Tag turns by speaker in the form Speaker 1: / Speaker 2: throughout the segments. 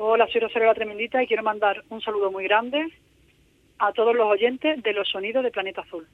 Speaker 1: Hola, soy Rosario La Tremendita y quiero mandar un saludo muy grande a todos los oyentes de los sonidos de Planeta Azul.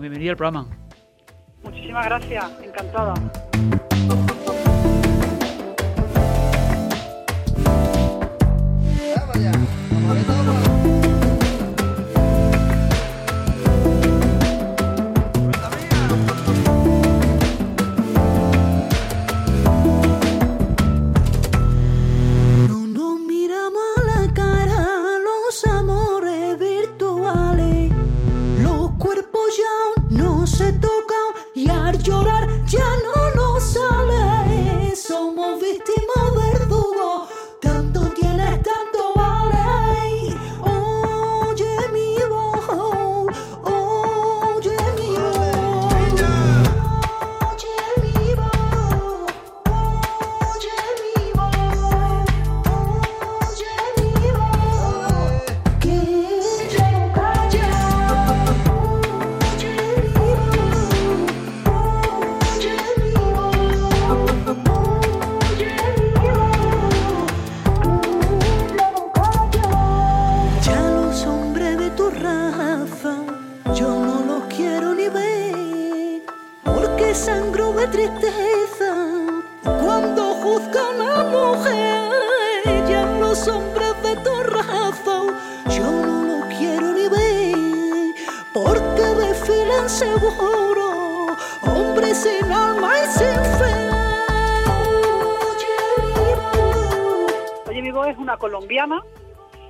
Speaker 2: Bienvenido al programa.
Speaker 1: Muchísimas gracias, encantada.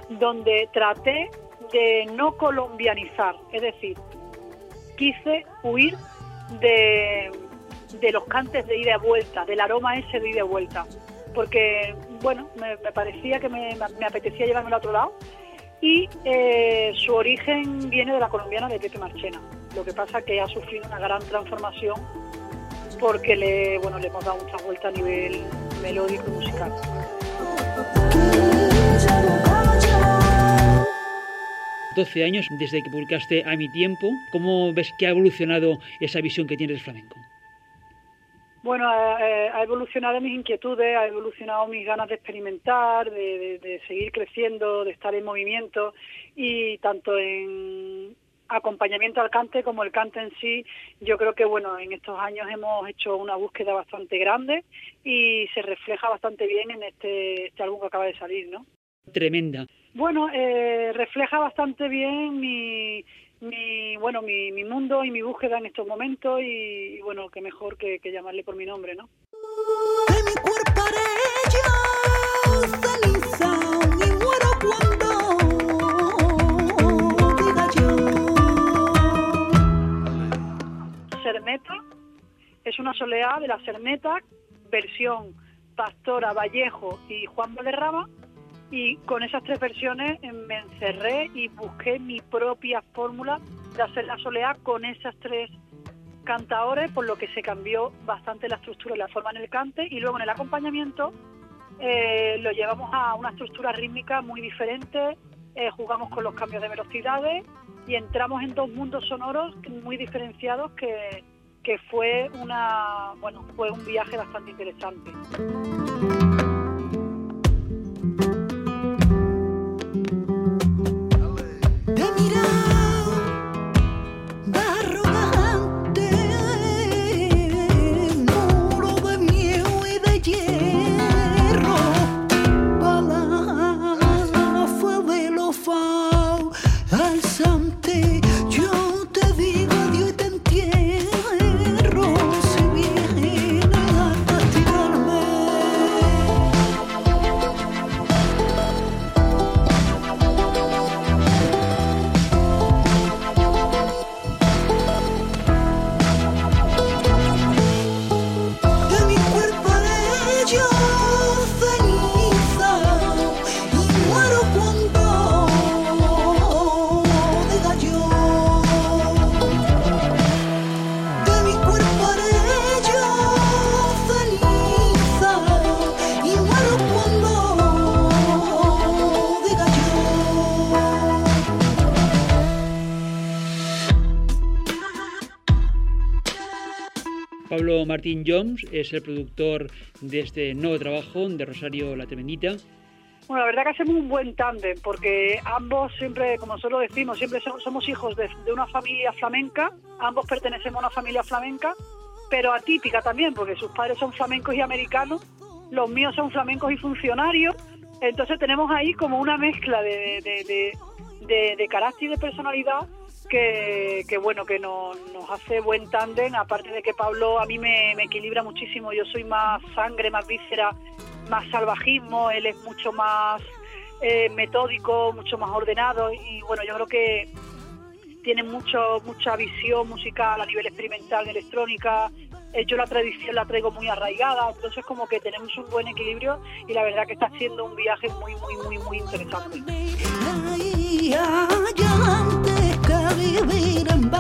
Speaker 1: Donde traté de no colombianizar, es decir, quise huir de, los cantes de ida y vuelta, del aroma ese de ida y vuelta, porque, bueno, me, parecía que me, apetecía llevarme al otro lado y eh, su origen viene de la colombiana de Pepe Marchena. Lo que pasa que ha sufrido una gran transformación porque le, bueno, le hemos dado mucha vuelta a nivel melódico y musical.
Speaker 2: 12 años desde que publicaste A mi tiempo. ¿Cómo ves que ha evolucionado esa visión que tienes del flamenco?
Speaker 1: Bueno, ha, evolucionado mis inquietudes, ha evolucionado mis ganas de experimentar, de, seguir creciendo, de estar en movimiento y tanto en acompañamiento al cante como el cante en sí, yo creo que bueno, en estos años hemos hecho una búsqueda bastante grande y se refleja bastante bien en este, este álbum que acaba de salir, ¿no?
Speaker 2: Tremenda.
Speaker 1: Bueno, eh, refleja bastante bien mi, mi bueno mi, mi, mundo y mi búsqueda en estos momentos y, bueno, qué mejor que, llamarle por mi nombre, ¿no? Sermeta es una soleá de la Sermeta, versión Pastora, Vallejo y Juan Valderrama y con esas tres versiones me encerré y busqué mi propia fórmula de hacer la soleá con esas tres cantadores, por lo que se cambió bastante la estructura y la forma en el cante y luego en el acompañamiento eh, lo llevamos a una estructura rítmica muy diferente, eh, jugamos con los cambios de velocidades y entramos en dos mundos sonoros muy diferenciados que, que fue una bueno fue un viaje bastante interesante.
Speaker 2: Martín Jones es el productor de este nuevo trabajo de Rosario La Tremendita.
Speaker 3: Bueno, la verdad que hacemos un buen tándem, porque ambos siempre, como nosotros decimos, siempre somos hijos de, una familia flamenca, ambos pertenecemos a una familia flamenca, pero atípica también, porque sus padres son flamencos y americanos, los míos son flamencos y funcionarios, entonces tenemos ahí como una mezcla de, de carácter y de personalidad que, bueno, que nos, hace buen tándem, aparte de que Pablo a mí me, equilibra muchísimo, yo soy más sangre, más víscera, más salvajismo, él es mucho más eh, metódico, mucho más ordenado y bueno, yo creo que tiene mucho mucha visión musical a nivel experimental, electrónica, eh, yo la tradición la traigo muy arraigada, entonces como que tenemos un buen equilibrio y la verdad que está siendo un viaje muy, muy, muy, muy interesante.
Speaker 1: Vivir en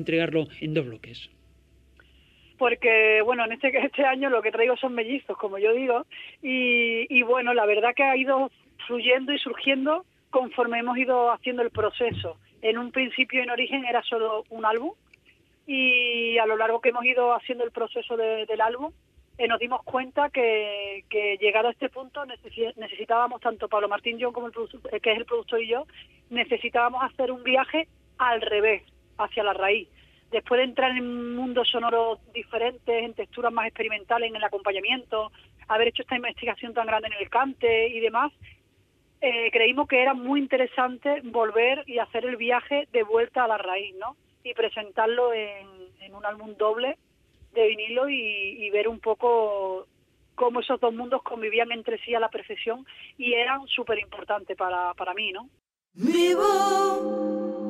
Speaker 2: entregarlo en dos bloques?
Speaker 3: Porque, bueno, en este, este año lo que traigo son mellizos, como yo digo, y, bueno, la verdad que ha ido fluyendo y surgiendo conforme hemos ido haciendo el proceso. En un principio, en origen, era solo un álbum, y a lo largo que hemos ido haciendo el proceso del álbum, eh, nos dimos cuenta que, que, llegado a este punto necesitábamos tanto Pablo Martín John como el eh, que es el productor y yo necesitábamos hacer un viaje al revés hacia la raíz. Después de entrar en mundos sonoros diferentes, en texturas más experimentales, en el acompañamiento, haber hecho esta investigación tan grande en el cante y demás, eh, creímos que era muy interesante volver y hacer el viaje de vuelta a la raíz, ¿no? Y presentarlo en, un álbum doble de vinilo y, ver un poco cómo esos dos mundos convivían entre sí a la perfección y eran súper importantes para, para mí, ¿no? Vivo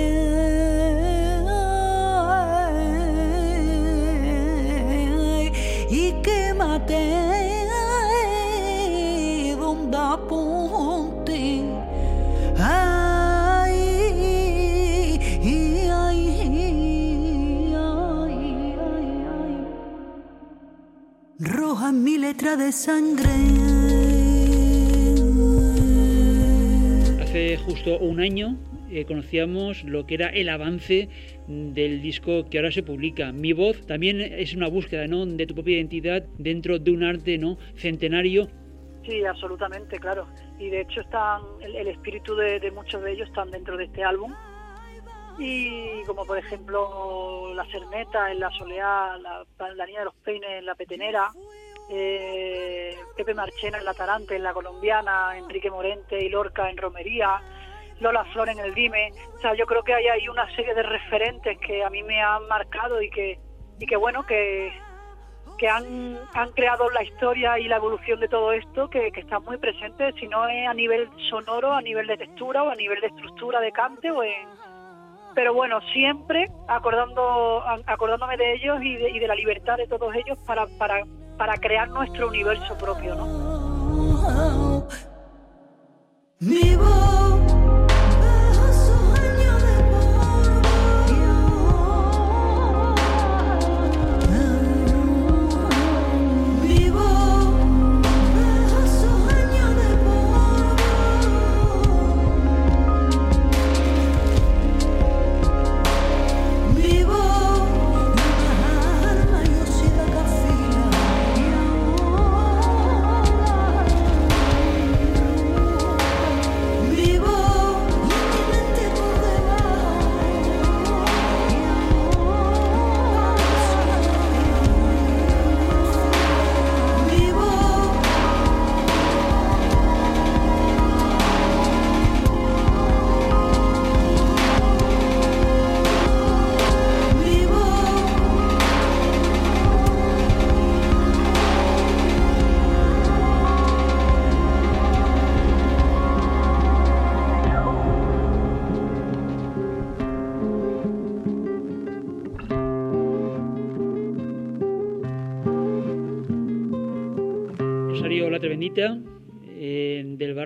Speaker 1: letra de sangre.
Speaker 2: Hace justo un año eh, conocíamos lo que era el avance del disco que ahora se publica. Mi voz también es una búsqueda ¿no? de tu propia identidad dentro de un arte ¿no? centenario.
Speaker 3: Sí, absolutamente, claro. Y de hecho están el, espíritu de, muchos de ellos están dentro de este álbum. Y como por ejemplo La Cerneta en La Soleá, la, la Niña de los Peines en La Petenera, eh, Pepe Marchena en La Tarante, en La Colombiana, Enrique Morente y Lorca en Romería, Lola Flor en el Dime. O sea, yo creo que hay ahí una serie de referentes que a mí me han marcado y que, y que bueno, que, que han, han creado la historia y la evolución de todo esto que, que están muy presentes, si no es a nivel sonoro, a nivel de textura o a nivel de estructura de cante o en... Pero bueno, siempre acordando, acordándome de ellos y de, y de la libertad de todos ellos para, para, para crear nuestro universo propio, ¿no?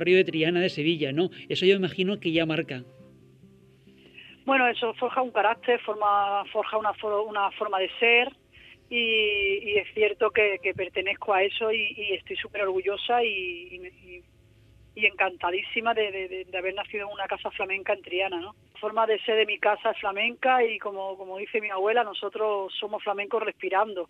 Speaker 2: Barrio de Triana de Sevilla, ¿no? Eso yo imagino que ya marca.
Speaker 3: Bueno, eso forja un carácter, forma, forja una, forma de ser y, es cierto que, pertenezco a eso y, estoy súper orgullosa y, encantadísima de, haber nacido en una casa flamenca en Triana, ¿no? La forma de ser de mi casa es flamenca y como, como dice mi abuela, nosotros somos flamencos respirando.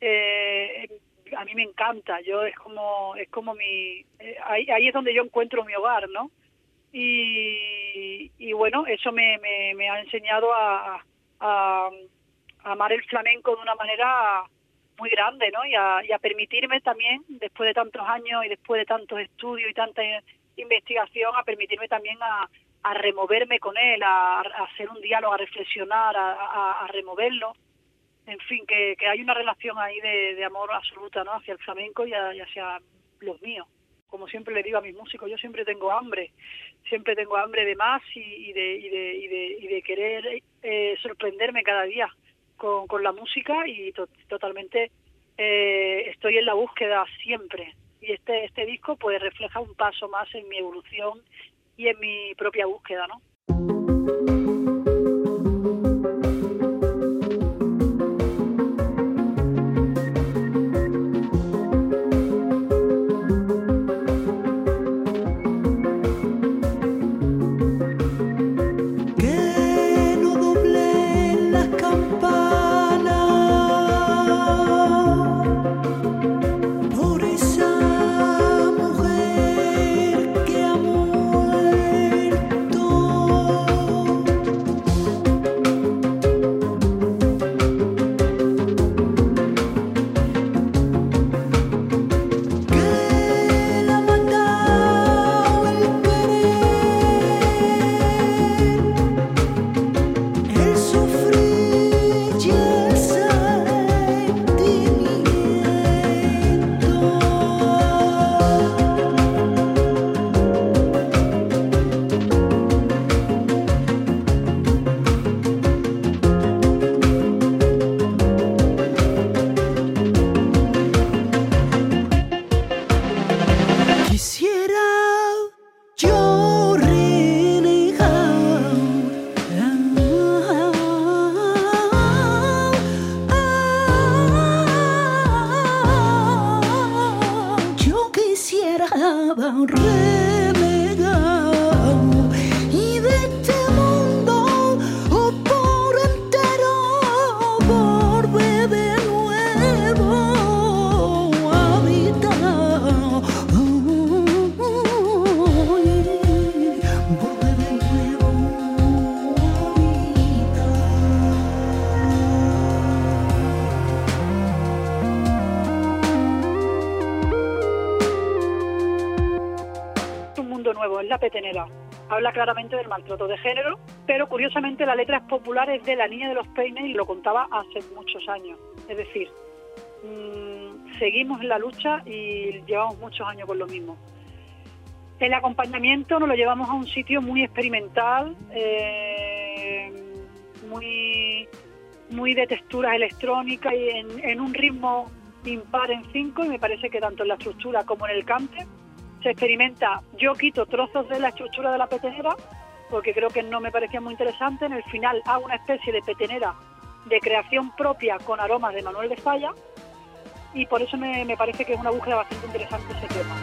Speaker 3: Eh, a mí me encanta, yo es como, es como mi, eh, ahí, es donde yo encuentro mi hogar, ¿no? Y, y bueno, eso me, me, ha enseñado a, amar el flamenco de una manera muy grande, ¿no? Y a, permitirme también, después de tantos años y después de tantos estudios y tanta investigación, a permitirme también a, removerme con él, a, hacer un diálogo, a reflexionar, a removerlo en fin, que, hay una relación ahí de, amor absoluta ¿no? hacia el flamenco y, hacia los míos. Como siempre le digo a mis músicos, yo siempre tengo hambre, siempre tengo hambre de más y, de, y, de, y, de, querer eh, sorprenderme cada día con, con la música y totalmente eh, estoy en la búsqueda siempre. Y este, este disco pues refleja un paso más en mi evolución y en mi propia búsqueda, ¿no? Habla claramente del maltrato de género, pero curiosamente la letra es popular, es de La Niña de los Peines y lo contaba hace muchos años. Es decir, mm, seguimos en la lucha y llevamos muchos años con lo mismo. El acompañamiento nos lo llevamos a un sitio muy experimental, eh, muy, muy de texturas electrónicas y en, un ritmo impar en cinco y me parece que tanto en la estructura como en el cante se experimenta. Yo quito trozos de la estructura de la petenera porque creo que no me parecía muy interesante. En el final hago una especie de petenera de creación propia con aromas de Manuel de Falla y por eso me, parece que es una búsqueda bastante interesante ese tema.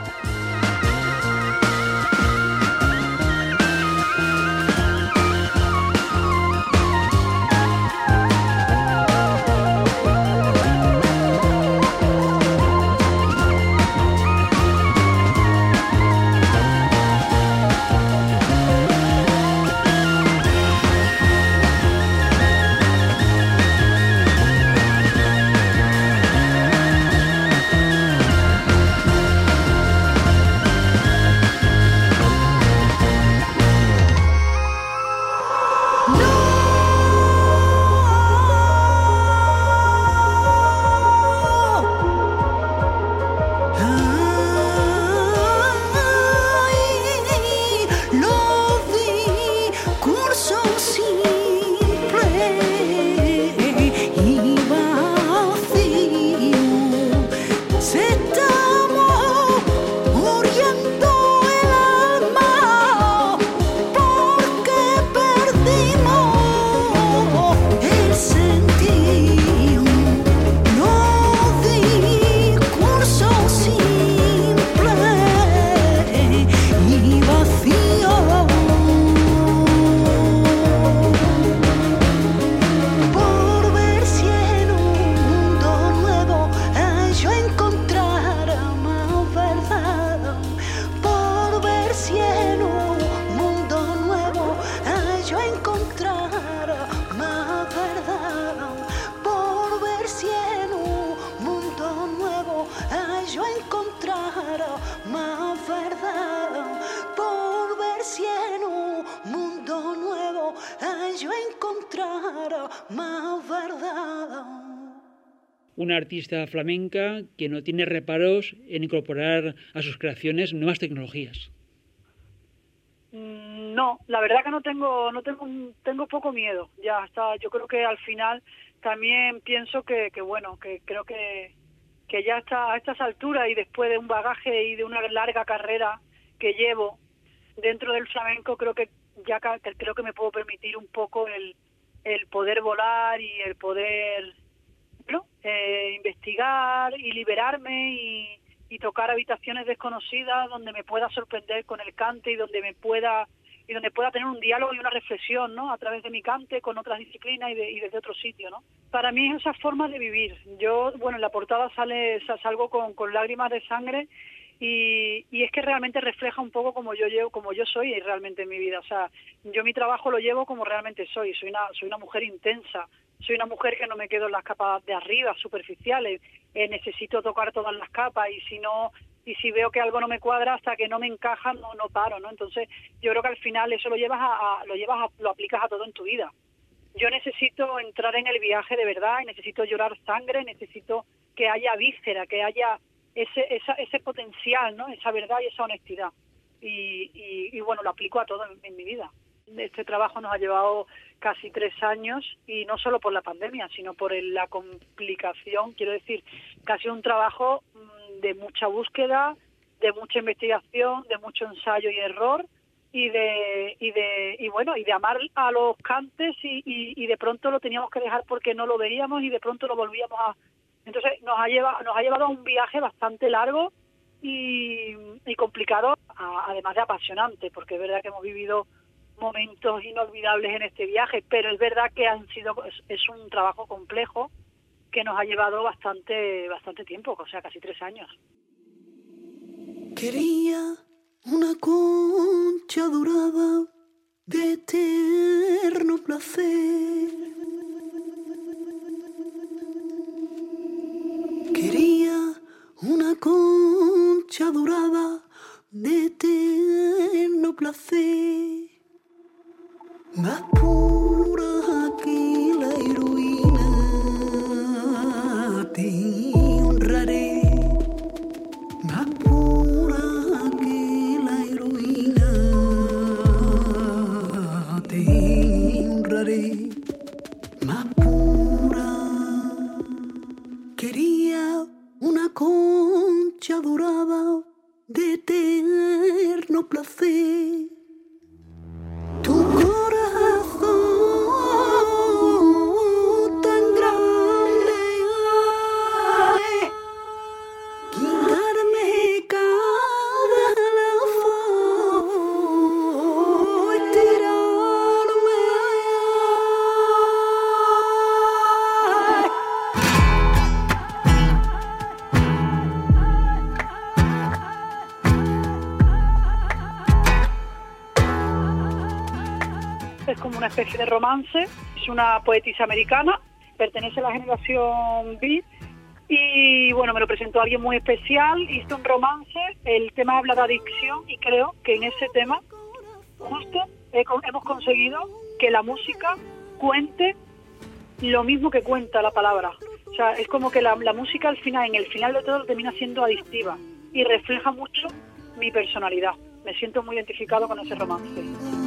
Speaker 2: Artista flamenca que no tiene reparos en incorporar a sus creaciones nuevas tecnologías.
Speaker 3: Mm, no, la verdad que no tengo, no tengo, tengo poco miedo. Ya está. Yo creo que al final también pienso que, que bueno, que creo que, que ya está a estas alturas y después de un bagaje y de una larga carrera que llevo dentro del flamenco, creo que ya creo que me puedo permitir un poco el, el poder volar y el poder eh, investigar y liberarme y, tocar habitaciones desconocidas donde me pueda sorprender con el cante y donde me pueda y donde pueda tener un diálogo y una reflexión, ¿no? A través de mi cante con otras disciplinas y, de, y desde otro sitio, ¿no? Para mí es esa forma de vivir. Yo, bueno, en la portada sale salgo con, con lágrimas de sangre y, y, es que realmente refleja un poco como yo llevo, como yo soy realmente en mi vida. O sea, yo mi trabajo lo llevo como realmente soy. Soy una, soy una mujer intensa, soy una mujer que no me quedo en las capas de arriba, superficiales, eh, necesito tocar todas las capas y si no y si veo que algo no me cuadra hasta que no me encaja no no paro, ¿no? Entonces, yo creo que al final eso lo llevas a, lo llevas lo aplicas a todo en tu vida. Yo necesito entrar en el viaje de verdad, y necesito llorar sangre, necesito que haya víscera, que haya ese ese potencial, ¿no? Esa verdad y esa honestidad. Y, y, bueno, lo aplico a todo en mi vida. Este trabajo nos ha llevado casi tres años y no solo por la pandemia, sino por la complicación, quiero decir, casi un trabajo mm, de mucha búsqueda, de mucha investigación, de mucho ensayo y error y de y de y bueno y de amar a los cantes y, y, de pronto lo teníamos que dejar porque no lo veíamos y de pronto lo volvíamos a entonces nos ha llevado nos ha llevado a un viaje bastante largo y, y complicado además de apasionante porque es verdad que hemos vivido momentos inolvidables en este viaje, pero es verdad que han sido es, un trabajo complejo que nos ha llevado bastante bastante tiempo, o sea, casi tres años.
Speaker 1: Quería una concha dorada de eterno placer. Quería una concha dorada de eterno placer
Speaker 3: Mapura aquila heroína tem. Romance. Es una poetisa americana, pertenece a la generación Beat y bueno, me lo presentó alguien muy especial, hizo un romance, el tema habla de adicción y creo que en ese tema justo hemos conseguido que la música cuente lo mismo que cuenta la palabra. O sea, es como que la, la música al final, en el final de todo, termina siendo adictiva y refleja mucho mi personalidad. Me siento muy identificado con ese romance.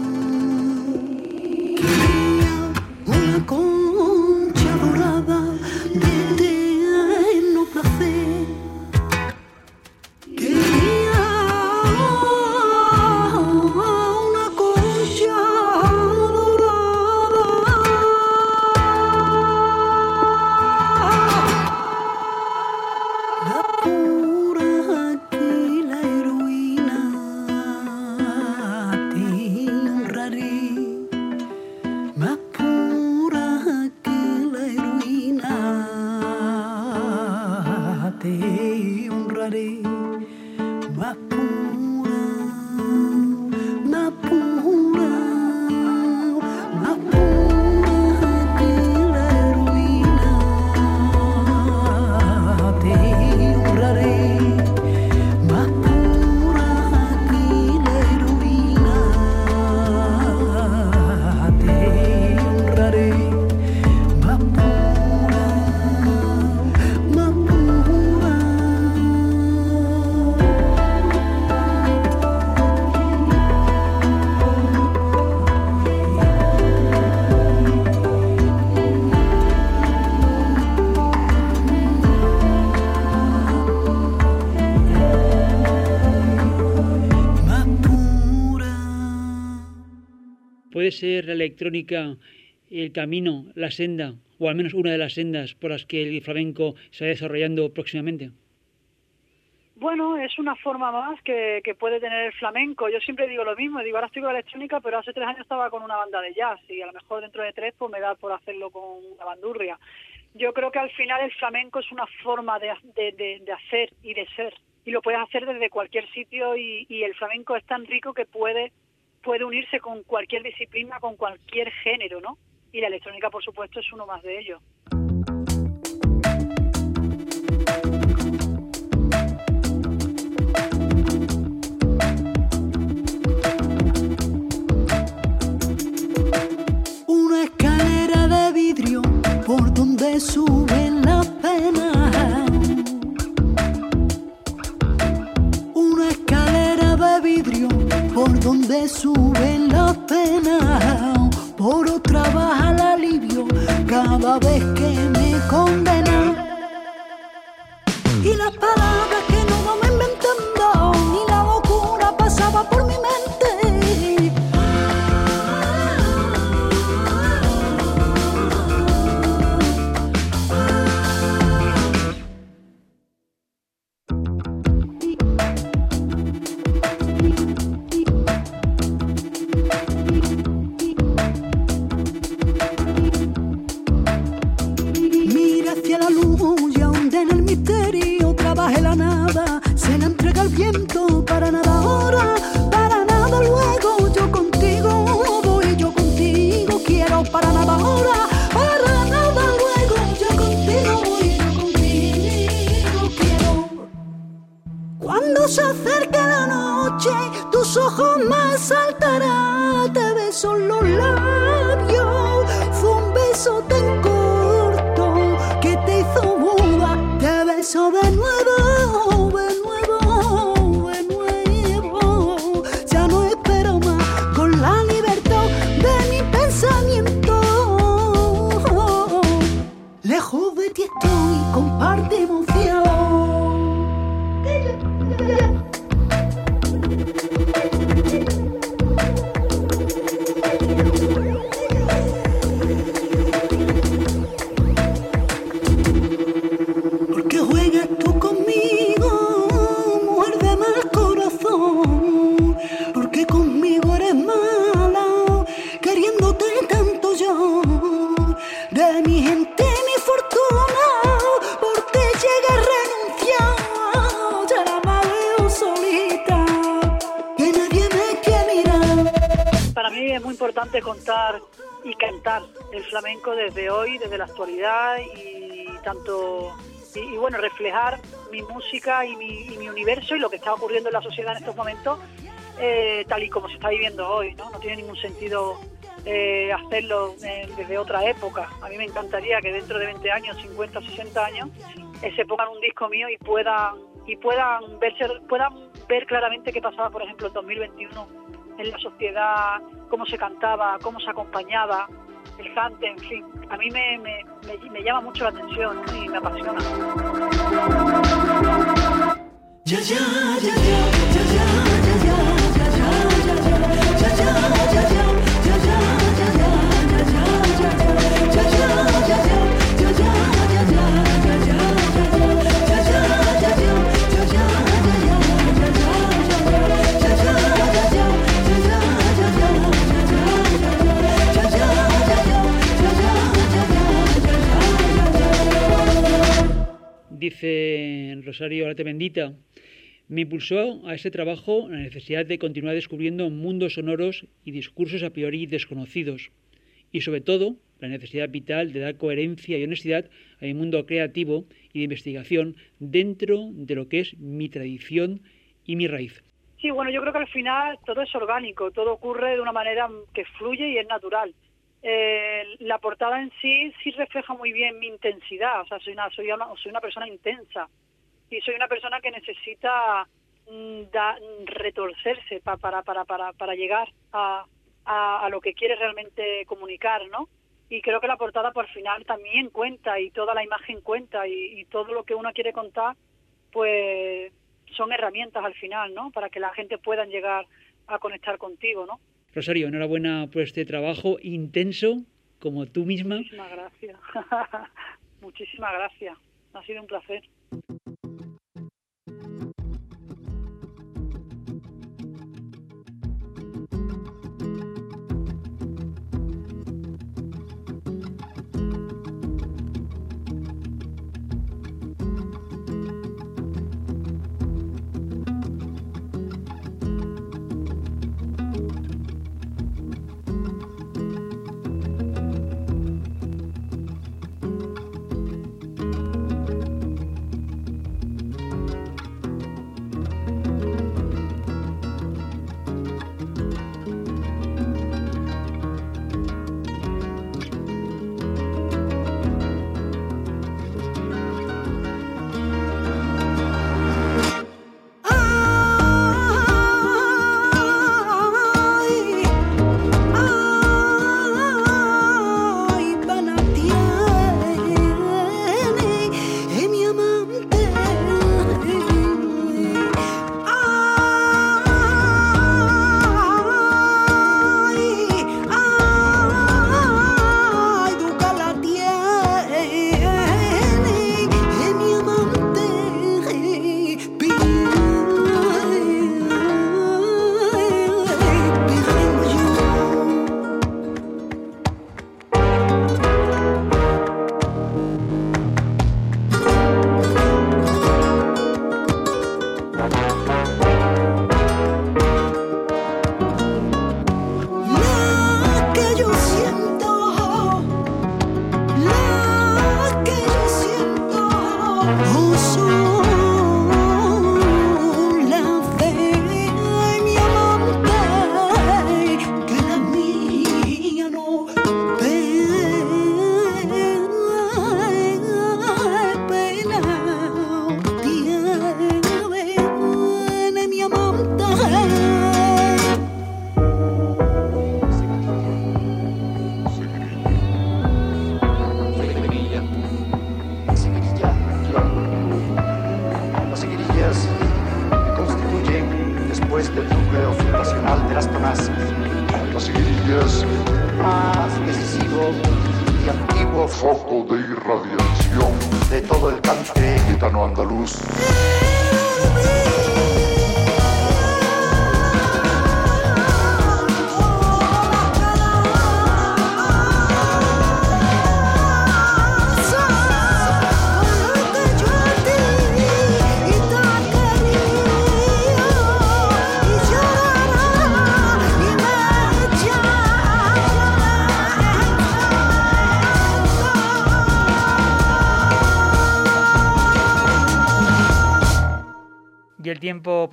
Speaker 2: ¿Puede ser la electrónica el camino, la senda, o al menos una de las sendas por las que el flamenco se va desarrollando próximamente?
Speaker 3: Bueno, es una forma más que, puede tener el flamenco. Yo siempre digo lo mismo, digo, ahora estoy con la electrónica, pero hace tres años estaba con una banda de jazz y a lo mejor dentro de tres pues me da por hacerlo con una bandurria. Yo creo que al final el flamenco es una forma de, hacer y de ser y lo puedes hacer desde cualquier sitio y el flamenco es tan rico que puede, puede unirse con cualquier disciplina, con cualquier género, ¿no? Y la electrónica, por supuesto, es uno más de ellos.
Speaker 1: Se acerque la noche, tus ojos más saltarán. Te beso en los labios, fue un beso tan corto que te hizo muda. Te beso de nuevo, y el flamenco desde hoy, desde la actualidad y tanto y, bueno, reflejar mi música y mi, universo y lo que está ocurriendo en la sociedad en estos momentos eh, tal y como se está viviendo hoy, ¿no? No tiene ningún sentido eh, hacerlo eh, desde otra época. A mí me encantaría que dentro de 20 años, 50, 60 años, se pongan un disco mío y puedan y puedan verse, puedan ver claramente qué pasaba, por ejemplo, en 2021 en la sociedad, cómo se cantaba, cómo se acompañaba, el cante, en fin. A mí me, me, me, llama mucho la atención y me apasiona.
Speaker 2: Dice Rosario Arate Bendita, me impulsó a este trabajo la necesidad de continuar descubriendo mundos sonoros y discursos a priori desconocidos, y sobre todo la necesidad vital de dar coherencia y honestidad a mi mundo creativo y de investigación dentro de lo que es mi tradición y mi raíz.
Speaker 1: Sí, bueno, yo creo que al final todo es orgánico, todo ocurre de una manera que fluye y es natural. Eh, la portada en sí sí refleja muy bien mi intensidad, o sea, soy una, soy una, soy una persona intensa y soy una persona que necesita mm, retorcerse para, para, para, para llegar a, a, lo que quiere realmente comunicar, ¿no? Y creo que la portada por final también cuenta y toda la imagen cuenta y, y todo lo que uno quiere contar, pues son herramientas al final, ¿no? Para que la gente pueda llegar a conectar contigo, ¿no?
Speaker 2: Rosario, enhorabuena por este trabajo intenso, como tú misma.
Speaker 1: Muchísimas gracias. Muchísimas gracias. Ha sido un placer.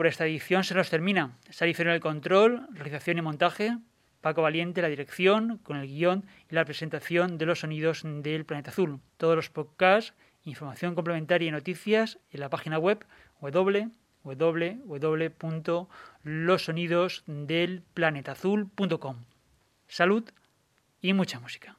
Speaker 1: Por esta edición se nos termina. Sari en el control, realización y montaje. Paco Valiente la dirección, con el guion y la presentación de los sonidos del planeta azul. Todos los podcasts, información complementaria y noticias en la página web www.losonidosdelplanetazul.com. Salud y mucha música.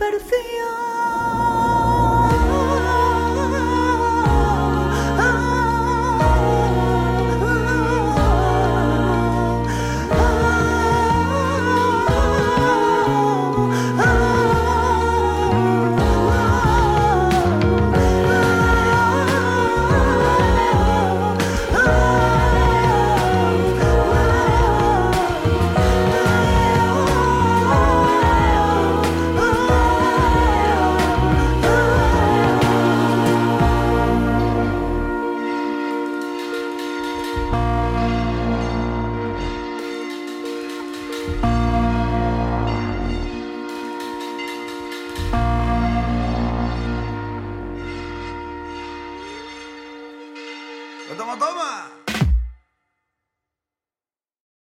Speaker 1: A